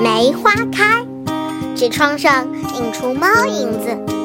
梅花开。纸窗上映出猫影子。